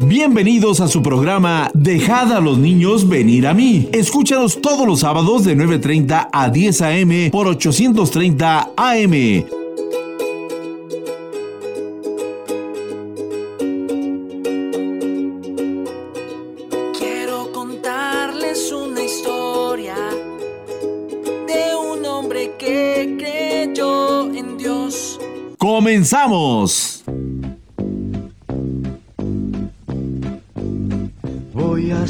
Bienvenidos a su programa Dejad a los niños venir a mí. Escúchanos todos los sábados de 9.30 a 10 a.m. por 830 AM. Quiero contarles una historia de un hombre que creyó en Dios. ¡Comenzamos!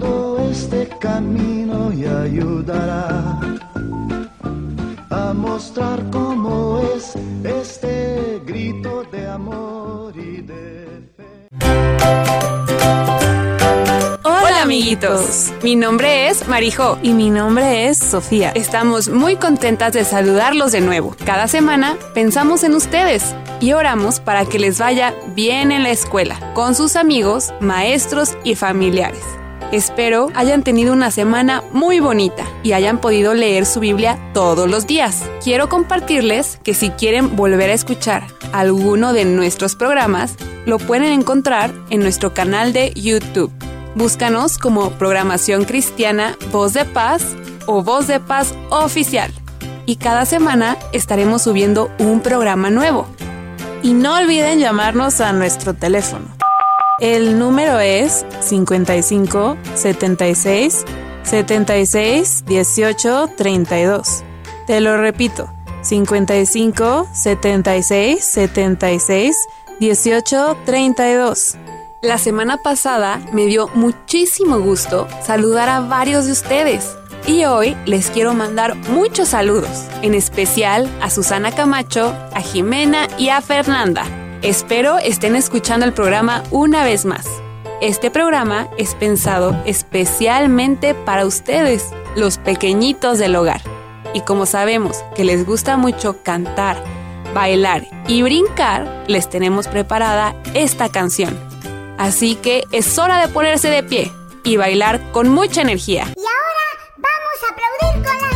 todo este camino y ayudará a mostrar cómo es este grito de amor y de fe. Hola amiguitos, mi nombre es Marijo Y mi nombre es Sofía. Estamos muy contentas de saludarlos de nuevo. Cada semana pensamos en ustedes y oramos para que les vaya bien en la escuela, con sus amigos, maestros y familiares. Espero hayan tenido una semana muy bonita y hayan podido leer su Biblia todos los días. Quiero compartirles que si quieren volver a escuchar alguno de nuestros programas, lo pueden encontrar en nuestro canal de YouTube. Búscanos como Programación Cristiana Voz de Paz o Voz de Paz Oficial. Y cada semana estaremos subiendo un programa nuevo. Y no olviden llamarnos a nuestro teléfono. El número es 55 76 76 18 32. Te lo repito, 55 76 76 18 32. La semana pasada me dio muchísimo gusto saludar a varios de ustedes y hoy les quiero mandar muchos saludos, en especial a Susana Camacho, a Jimena y a Fernanda. Espero estén escuchando el programa una vez más. Este programa es pensado especialmente para ustedes, los pequeñitos del hogar. Y como sabemos que les gusta mucho cantar, bailar y brincar, les tenemos preparada esta canción. Así que es hora de ponerse de pie y bailar con mucha energía. Y ahora vamos a aplaudir con las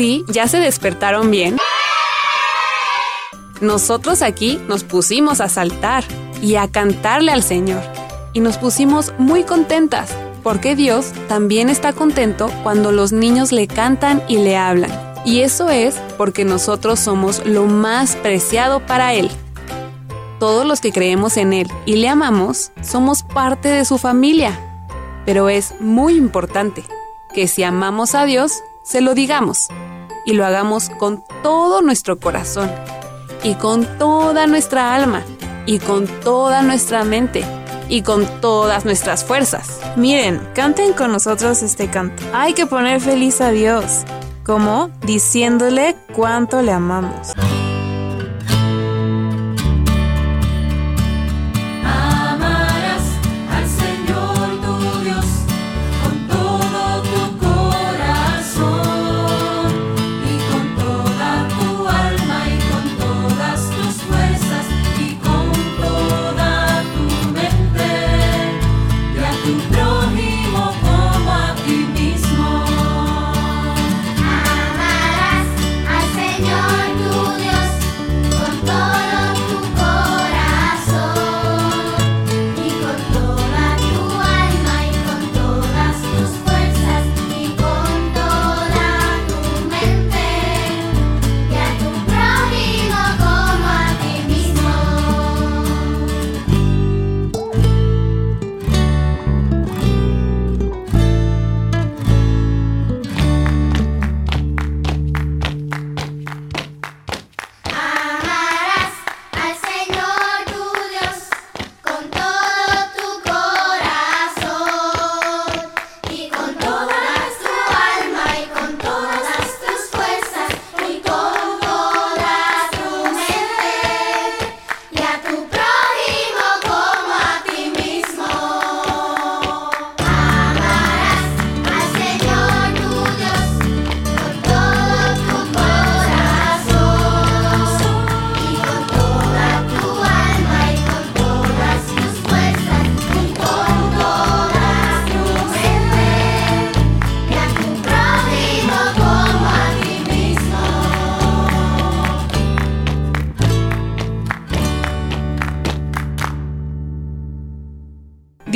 sí, ¿ya se despertaron bien? Nosotros aquí nos pusimos a saltar y a cantarle al Señor. Y nos pusimos muy contentas porque Dios también está contento cuando los niños le cantan y le hablan. Y eso es porque nosotros somos lo más preciado para Él. Todos los que creemos en Él y le amamos somos parte de su familia. Pero es muy importante que si amamos a Dios, se lo digamos y lo hagamos con todo nuestro corazón y con toda nuestra alma y con toda nuestra mente y con todas nuestras fuerzas. Miren, canten con nosotros este canto. Hay que poner feliz a Dios, como diciéndole cuánto le amamos.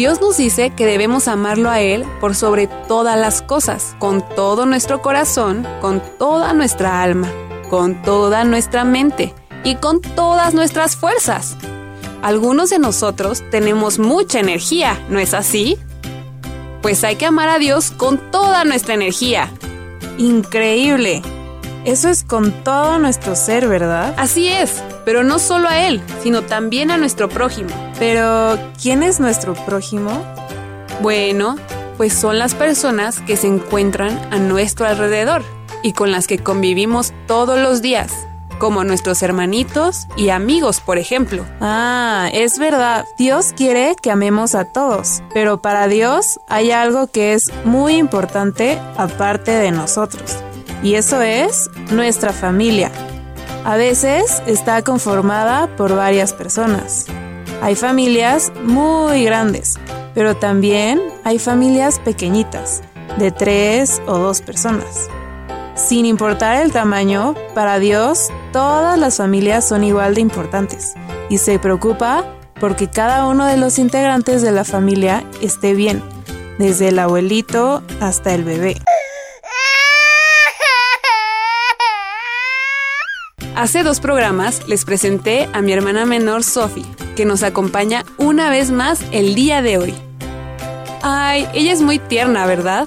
Dios nos dice que debemos amarlo a Él por sobre todas las cosas, con todo nuestro corazón, con toda nuestra alma, con toda nuestra mente y con todas nuestras fuerzas. Algunos de nosotros tenemos mucha energía, ¿no es así? Pues hay que amar a Dios con toda nuestra energía. Increíble. Eso es con todo nuestro ser, ¿verdad? Así es, pero no solo a Él, sino también a nuestro prójimo. Pero, ¿quién es nuestro prójimo? Bueno, pues son las personas que se encuentran a nuestro alrededor y con las que convivimos todos los días, como nuestros hermanitos y amigos, por ejemplo. Ah, es verdad. Dios quiere que amemos a todos, pero para Dios hay algo que es muy importante aparte de nosotros, y eso es nuestra familia. A veces está conformada por varias personas. Hay familias muy grandes, pero también hay familias pequeñitas, de tres o dos personas. Sin importar el tamaño, para Dios todas las familias son igual de importantes y se preocupa porque cada uno de los integrantes de la familia esté bien, desde el abuelito hasta el bebé. Hace dos programas les presenté a mi hermana menor Sophie, que nos acompaña una vez más el día de hoy. Ay, ella es muy tierna, ¿verdad?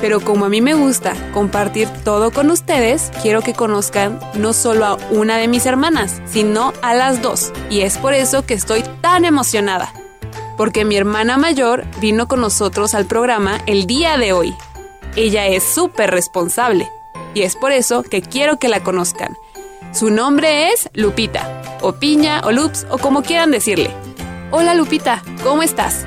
Pero como a mí me gusta compartir todo con ustedes, quiero que conozcan no solo a una de mis hermanas, sino a las dos. Y es por eso que estoy tan emocionada. Porque mi hermana mayor vino con nosotros al programa el día de hoy. Ella es súper responsable. Y es por eso que quiero que la conozcan. Su nombre es Lupita, o Piña, o Lups, o como quieran decirle. Hola Lupita, ¿cómo estás?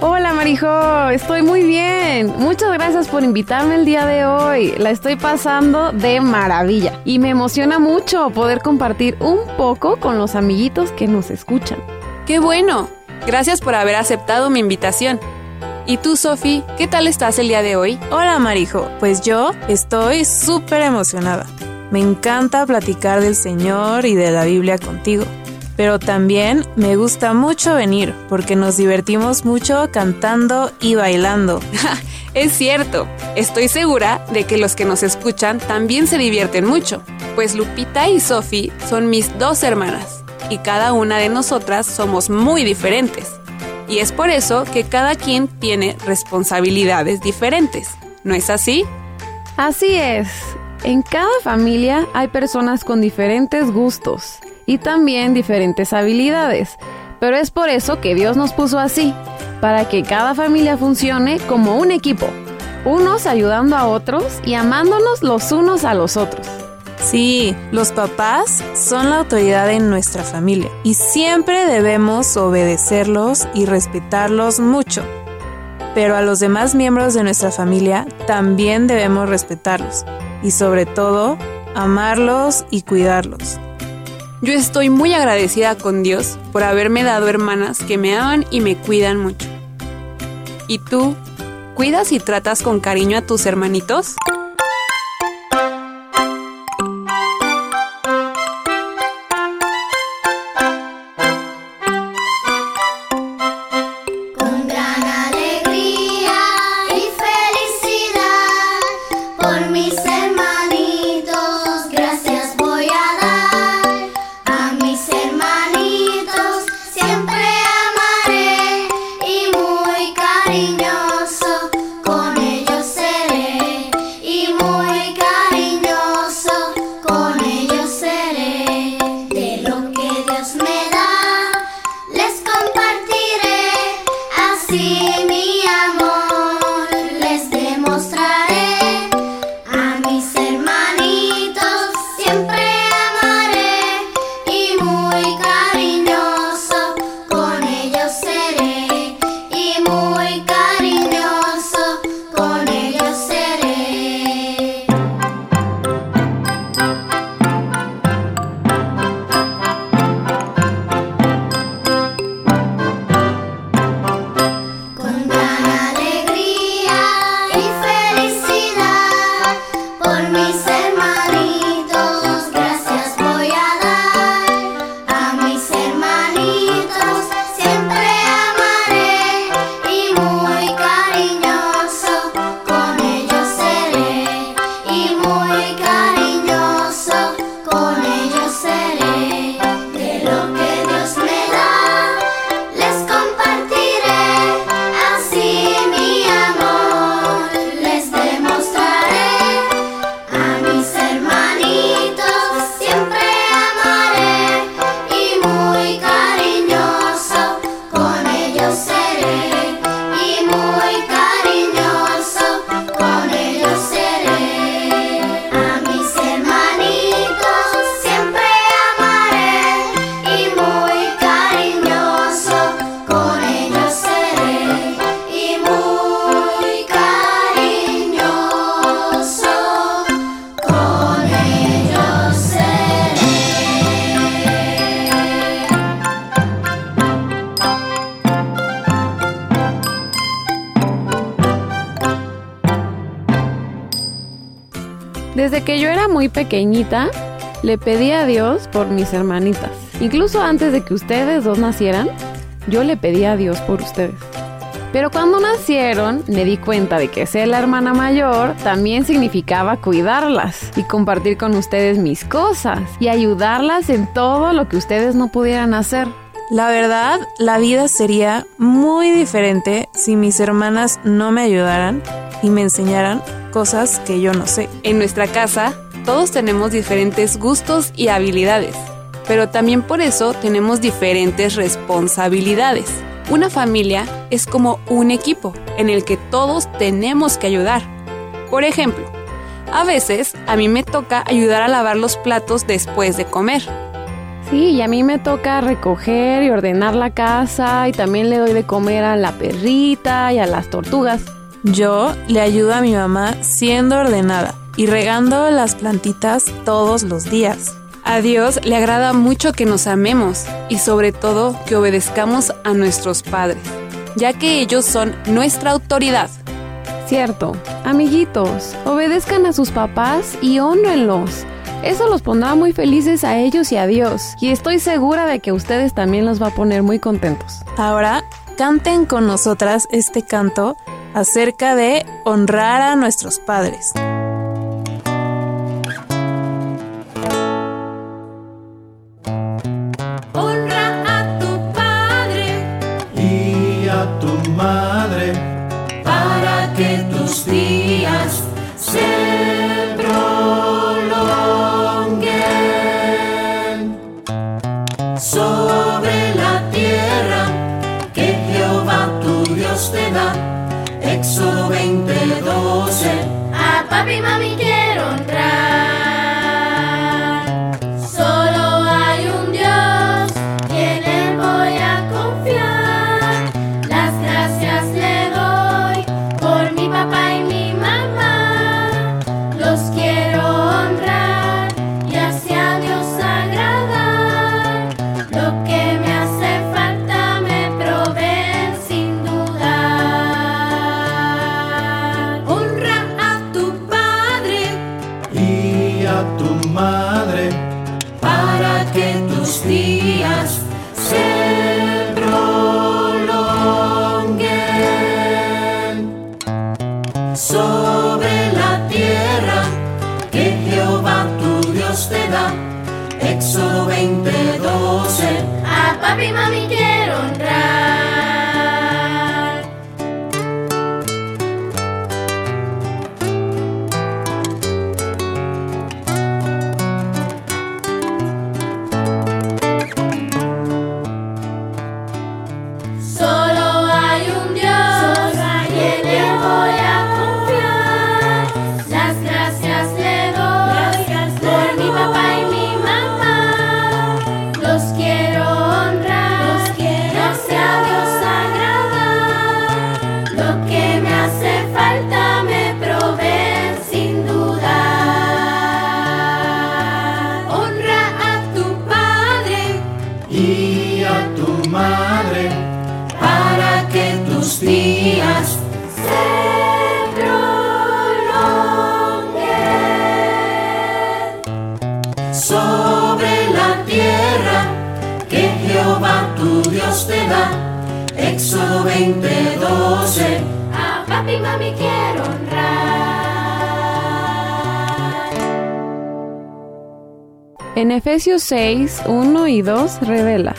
Hola Marijo, estoy muy bien. Muchas gracias por invitarme el día de hoy. La estoy pasando de maravilla y me emociona mucho poder compartir un poco con los amiguitos que nos escuchan. ¡Qué bueno! Gracias por haber aceptado mi invitación. ¿Y tú, Sofi, qué tal estás el día de hoy? Hola Marijo, pues yo estoy súper emocionada. Me encanta platicar del Señor y de la Biblia contigo. pero también me gusta mucho venir porque nos divertimos mucho cantando y bailando. Es cierto, estoy segura de que los que nos escuchan también se divierten mucho, pues Lupita y Sophie son mis dos hermanas y cada una de nosotras somos muy diferentes. Y es por eso que cada quien tiene responsabilidades diferentes, ¿no es así? Así es. En cada familia hay personas con diferentes gustos y también diferentes habilidades. Pero es por eso que Dios nos puso así, para que cada familia funcione como un equipo, unos ayudando a otros y amándonos los unos a los otros. Sí, los papás son la autoridad en nuestra familia y siempre debemos obedecerlos y respetarlos mucho. Pero a los demás miembros de nuestra familia también debemos respetarlos y sobre todo amarlos y cuidarlos. Yo estoy muy agradecida con Dios por haberme dado hermanas que me aman y me cuidan mucho. ¿Y tú? ¿Cuidas y tratas con cariño a tus hermanitos? Desde que yo era muy pequeñita, le pedí a Dios por mis hermanitas. Incluso antes de que ustedes dos nacieran, yo le pedí a Dios por ustedes. Pero cuando nacieron, me di cuenta de que ser la hermana mayor también significaba cuidarlas y compartir con ustedes mis cosas y ayudarlas en todo lo que ustedes no pudieran hacer. La verdad, la vida sería muy diferente si mis hermanas no me ayudaran y me enseñaran cosas que yo no sé. En nuestra casa, todos tenemos diferentes gustos y habilidades, pero también por eso tenemos diferentes responsabilidades. Una familia es como un equipo en el que todos tenemos que ayudar. Por ejemplo, a veces a mí me toca ayudar a lavar los platos después de comer. Sí, y a mí me toca recoger y ordenar la casa y también le doy de comer a la perrita y a las tortugas. Yo le ayudo a mi mamá siendo ordenada y regando las plantitas todos los días. A Dios le agrada mucho que nos amemos y sobre todo que obedezcamos a nuestros padres, ya que ellos son nuestra autoridad. Cierto, amiguitos, obedezcan a sus papás y honrenlos. Eso los pondrá muy felices a ellos y a Dios. Y estoy segura de que ustedes también los va a poner muy contentos. Ahora, canten con nosotras este canto acerca de honrar a nuestros padres. 20:12. A papi y mami quiero honrar. En Efesios 6, 1 y 2 revela,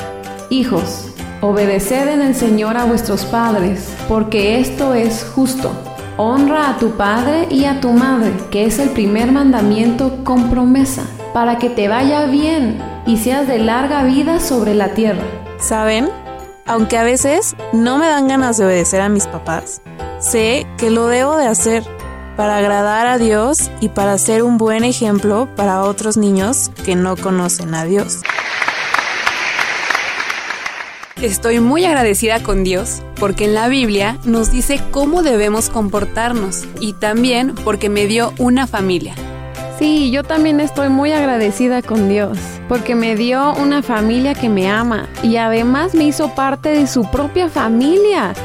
Hijos, obedeced en el Señor a vuestros padres, porque esto es justo. Honra a tu padre y a tu madre, que es el primer mandamiento con promesa, para que te vaya bien y seas de larga vida sobre la tierra. ¿Saben? Aunque a veces no me dan ganas de obedecer a mis papás, sé que lo debo de hacer para agradar a Dios y para ser un buen ejemplo para otros niños que no conocen a Dios. Estoy muy agradecida con Dios porque en la Biblia nos dice cómo debemos comportarnos y también porque me dio una familia. Sí, yo también estoy muy agradecida con Dios, porque me dio una familia que me ama y además me hizo parte de su propia familia.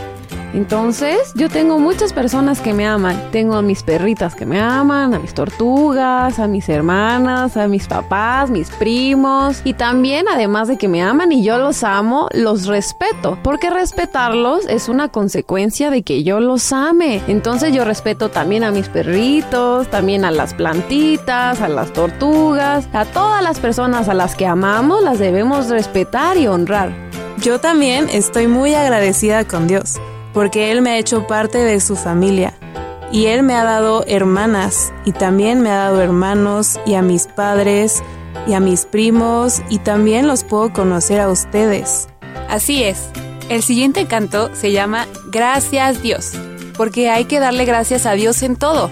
Entonces, yo tengo muchas personas que me aman. Tengo a mis perritas que me aman, a mis tortugas, a mis hermanas, a mis papás, mis primos. Y también, además de que me aman y yo los amo, los respeto. Porque respetarlos es una consecuencia de que yo los ame. Entonces, yo respeto también a mis perritos, también a las plantitas, a las tortugas, a todas las personas a las que amamos, las debemos respetar y honrar. Yo también estoy muy agradecida con Dios, porque Él me ha hecho parte de su familia. Y Él me ha dado hermanas, y también me ha dado hermanos, y a mis padres, y a mis primos, y también los puedo conocer a ustedes. Así es. El siguiente canto se llama Gracias Dios, porque hay que darle gracias a Dios en todo.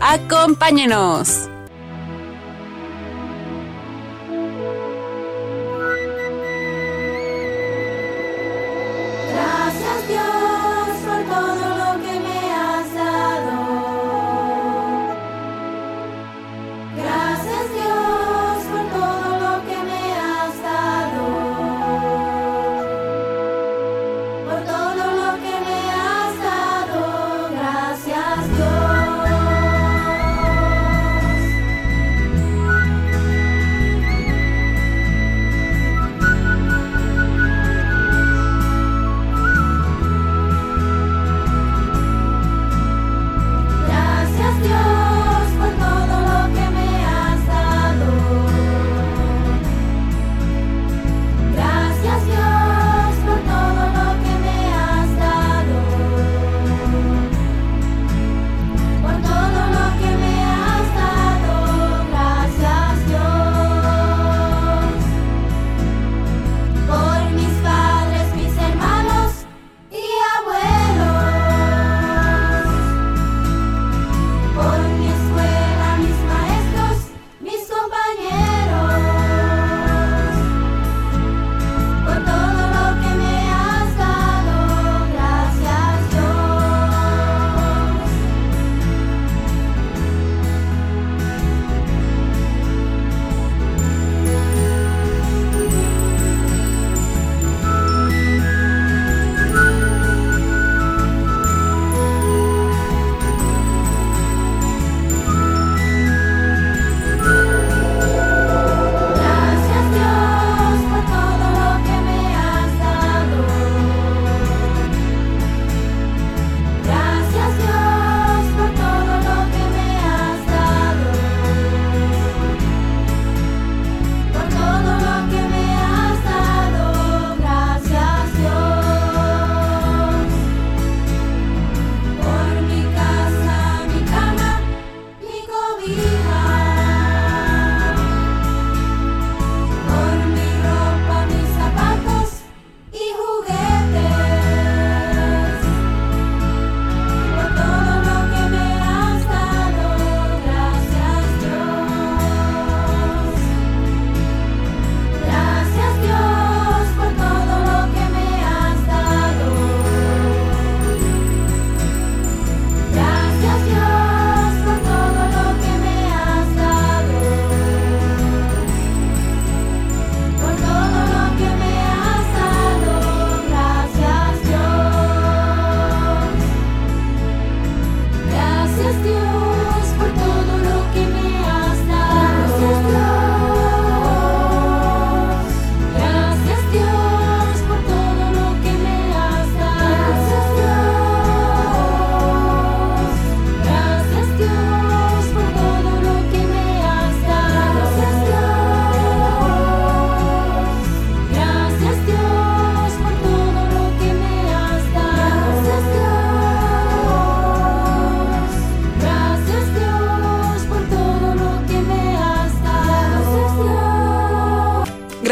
¡Acompáñenos!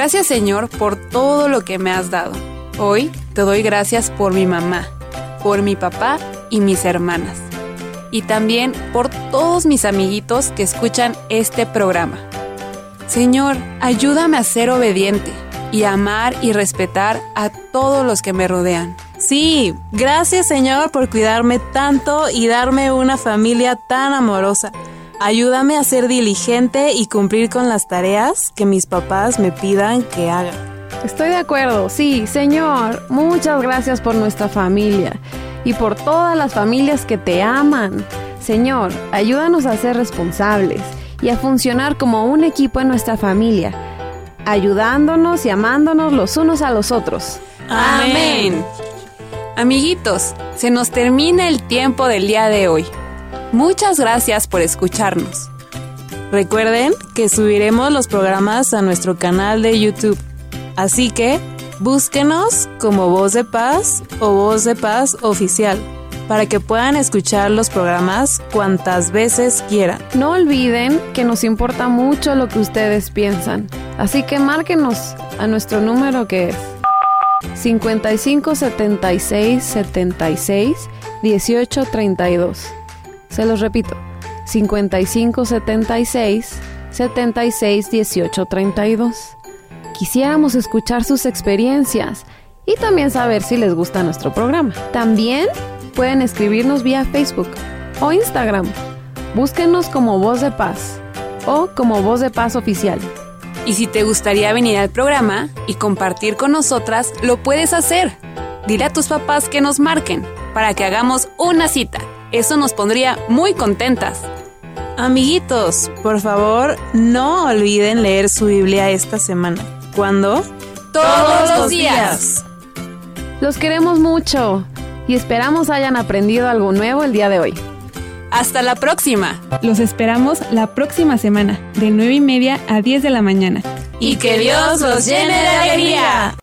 Gracias Señor por todo lo que me has dado. Hoy te doy gracias por mi mamá, por mi papá y mis hermanas. Y también por todos mis amiguitos que escuchan este programa. Señor, ayúdame a ser obediente y amar y respetar a todos los que me rodean. Sí, gracias Señor por cuidarme tanto y darme una familia tan amorosa. Ayúdame a ser diligente y cumplir con las tareas que mis papás me pidan que haga. Estoy de acuerdo, sí, Señor. Muchas gracias por nuestra familia y por todas las familias que te aman. Señor, ayúdanos a ser responsables y a funcionar como un equipo en nuestra familia, ayudándonos y amándonos los unos a los otros. Amén. Amiguitos, se nos termina el tiempo del día de hoy. Muchas gracias por escucharnos. Recuerden que subiremos los programas a nuestro canal de YouTube. Así que búsquenos como Voz de Paz o Voz de Paz Oficial para que puedan escuchar los programas cuantas veces quieran. No olviden que nos importa mucho lo que ustedes piensan, así que márquenos a nuestro número que es 55 76 76 18 32. Se los repito, 55 76 76 18 32. Quisiéramos escuchar sus experiencias y también saber si les gusta nuestro programa. También pueden escribirnos vía Facebook o Instagram. Búsquenos como Voz de Paz o como Voz de Paz Oficial. Y si te gustaría venir al programa y compartir con nosotras, lo puedes hacer. Dile a tus papás que nos marquen para que hagamos una cita. Eso nos pondría muy contentas. Amiguitos, por favor, no olviden leer su Biblia esta semana. ¿Cuándo? Todos los días. Los queremos mucho y esperamos hayan aprendido algo nuevo el día de hoy. Hasta la próxima. Los esperamos la próxima semana, de 9 y media a 10 de la mañana. Y que Dios los llene de alegría.